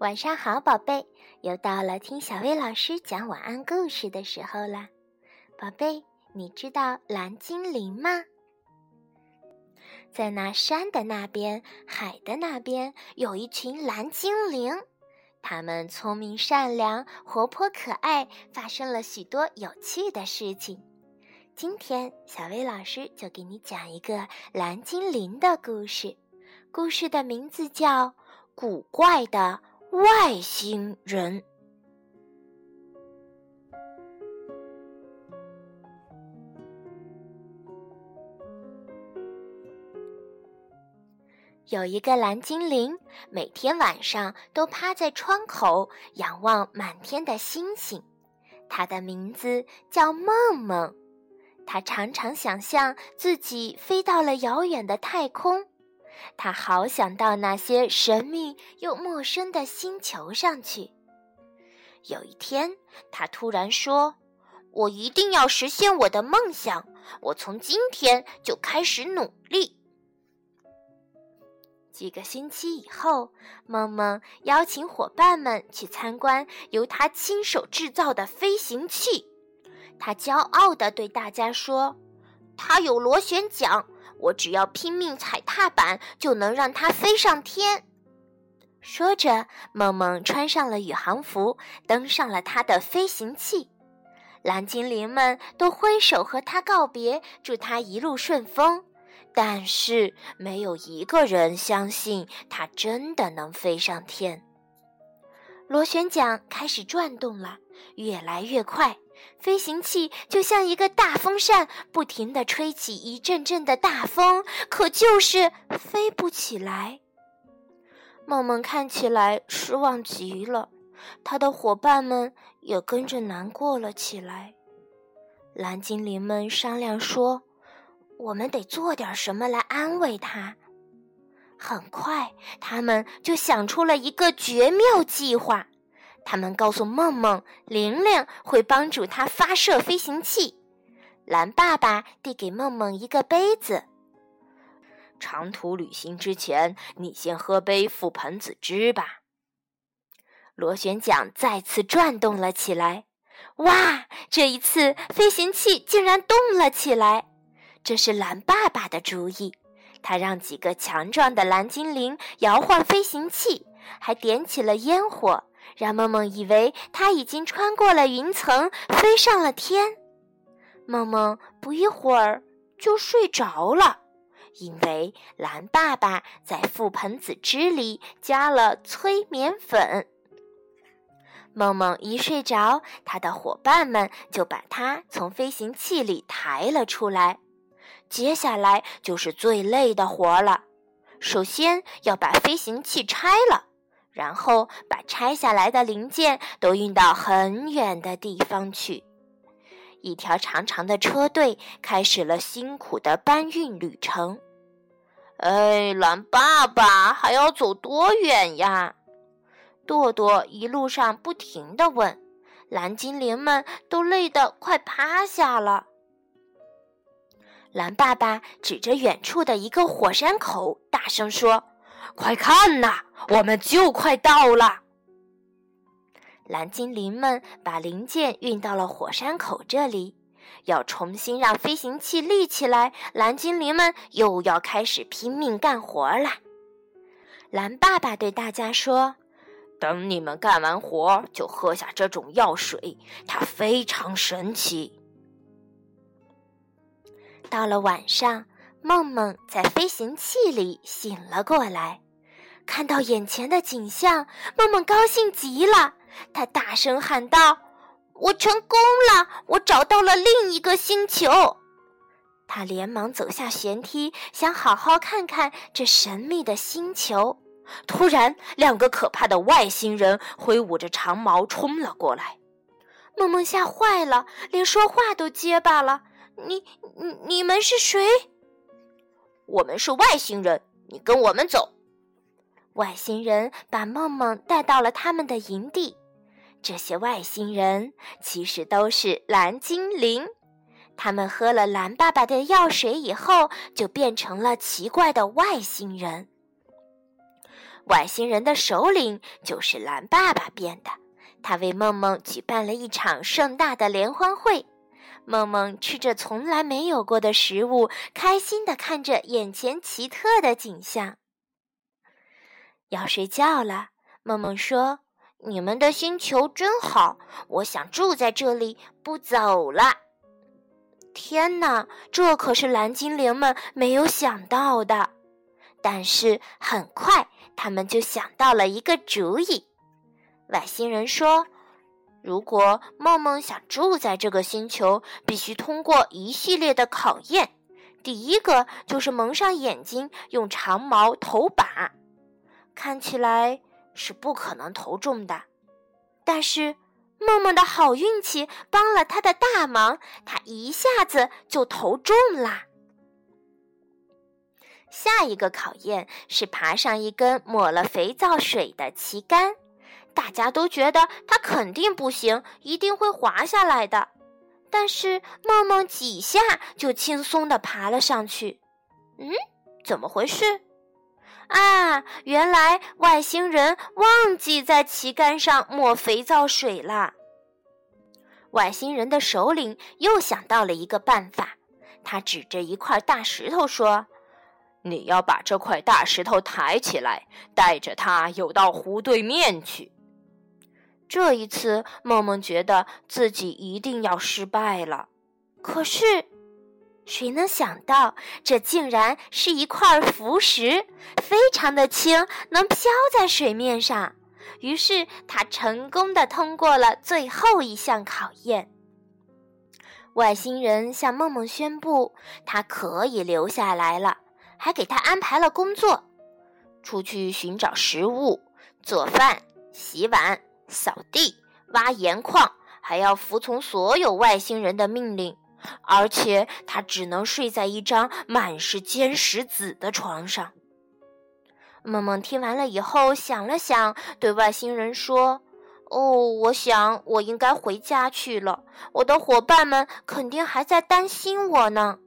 晚上好，宝贝，又到了听小薇老师讲晚安故事的时候啦。宝贝，你知道蓝精灵吗？在那山的那边，海的那边，有一群蓝精灵，他们聪明善良，活泼可爱，发生了许多有趣的事情。今天，小薇老师就给你讲一个蓝精灵的故事，故事的名字叫《古怪的》。外星人。有一个蓝精灵，每天晚上都趴在窗口仰望满天的星星。他的名字叫梦梦。他常常想象自己飞到了遥远的太空。他好想到那些神秘又陌生的星球上去。有一天，他突然说：“我一定要实现我的梦想！我从今天就开始努力。”几个星期以后，梦梦邀请伙伴们去参观由他亲手制造的飞行器。他骄傲地对大家说：“他有螺旋桨。”我只要拼命踩踏板，就能让它飞上天。说着，梦梦穿上了宇航服，登上了他的飞行器。蓝精灵们都挥手和他告别，祝他一路顺风。但是，没有一个人相信他真的能飞上天。螺旋桨开始转动了，越来越快。飞行器就像一个大风扇，不停地吹起一阵阵的大风，可就是飞不起来。梦梦看起来失望极了，他的伙伴们也跟着难过了起来。蓝精灵们商量说：“我们得做点什么来安慰他。”很快，他们就想出了一个绝妙计划。他们告诉梦梦，玲玲会帮助他发射飞行器。蓝爸爸递给梦梦一个杯子。长途旅行之前，你先喝杯覆盆子汁吧。螺旋桨再次转动了起来。哇！这一次飞行器竟然动了起来。这是蓝爸爸的主意。他让几个强壮的蓝精灵摇晃飞行器，还点起了烟火。让梦梦以为他已经穿过了云层，飞上了天。梦梦不一会儿就睡着了，因为蓝爸爸在覆盆子汁里加了催眠粉。梦梦一睡着，他的伙伴们就把他从飞行器里抬了出来。接下来就是最累的活了，首先要把飞行器拆了。然后把拆下来的零件都运到很远的地方去。一条长长的车队开始了辛苦的搬运旅程。哎，蓝爸爸还要走多远呀？朵朵一路上不停地问。蓝精灵们都累得快趴下了。蓝爸爸指着远处的一个火山口，大声说。快看呐，我们就快到了！蓝精灵们把零件运到了火山口这里，要重新让飞行器立起来。蓝精灵们又要开始拼命干活了。蓝爸爸对大家说：“等你们干完活，就喝下这种药水，它非常神奇。”到了晚上。梦梦在飞行器里醒了过来，看到眼前的景象，梦梦高兴极了。她大声喊道：“我成功了！我找到了另一个星球！”她连忙走下舷梯，想好好看看这神秘的星球。突然，两个可怕的外星人挥舞着长矛冲了过来，梦梦吓坏了，连说话都结巴了。“你、你、你们是谁？”我们是外星人，你跟我们走。外星人把梦梦带到了他们的营地。这些外星人其实都是蓝精灵，他们喝了蓝爸爸的药水以后，就变成了奇怪的外星人。外星人的首领就是蓝爸爸变的。他为梦梦举办了一场盛大的联欢会。梦梦吃着从来没有过的食物，开心地看着眼前奇特的景象。要睡觉了，梦梦说：“你们的星球真好，我想住在这里，不走了。”天哪，这可是蓝精灵们没有想到的。但是很快，他们就想到了一个主意。外星人说。如果梦梦想住在这个星球，必须通过一系列的考验。第一个就是蒙上眼睛，用长矛投靶，看起来是不可能投中的。但是梦梦的好运气帮了他的大忙，他一下子就投中啦。下一个考验是爬上一根抹了肥皂水的旗杆。大家都觉得他肯定不行，一定会滑下来的。但是梦梦几下就轻松地爬了上去。嗯，怎么回事？啊，原来外星人忘记在旗杆上抹肥皂水了。外星人的首领又想到了一个办法，他指着一块大石头说：“你要把这块大石头抬起来，带着它游到湖对面去。”这一次，梦梦觉得自己一定要失败了。可是，谁能想到，这竟然是一块浮石，非常的轻，能飘在水面上。于是，他成功的通过了最后一项考验。外星人向梦梦宣布，他可以留下来了，还给他安排了工作：出去寻找食物、做饭、洗碗。扫地、挖盐矿，还要服从所有外星人的命令，而且他只能睡在一张满是尖石子的床上。梦梦听完了以后，想了想，对外星人说：“哦，我想我应该回家去了。我的伙伴们肯定还在担心我呢。”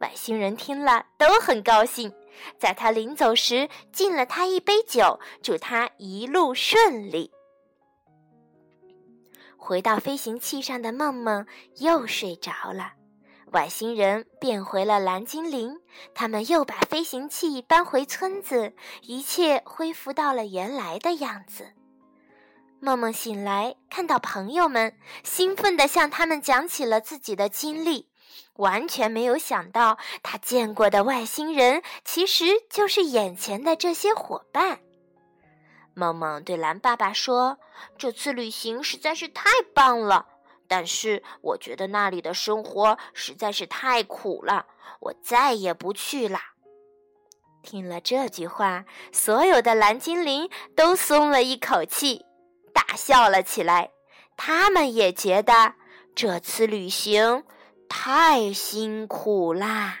外星人听了都很高兴，在他临走时敬了他一杯酒，祝他一路顺利。回到飞行器上的梦梦又睡着了，外星人变回了蓝精灵，他们又把飞行器搬回村子，一切恢复到了原来的样子。梦梦醒来，看到朋友们，兴奋地向他们讲起了自己的经历，完全没有想到他见过的外星人其实就是眼前的这些伙伴。梦梦对蓝爸爸说：“这次旅行实在是太棒了，但是我觉得那里的生活实在是太苦了，我再也不去了。”听了这句话，所有的蓝精灵都松了一口气，大笑了起来。他们也觉得这次旅行太辛苦啦。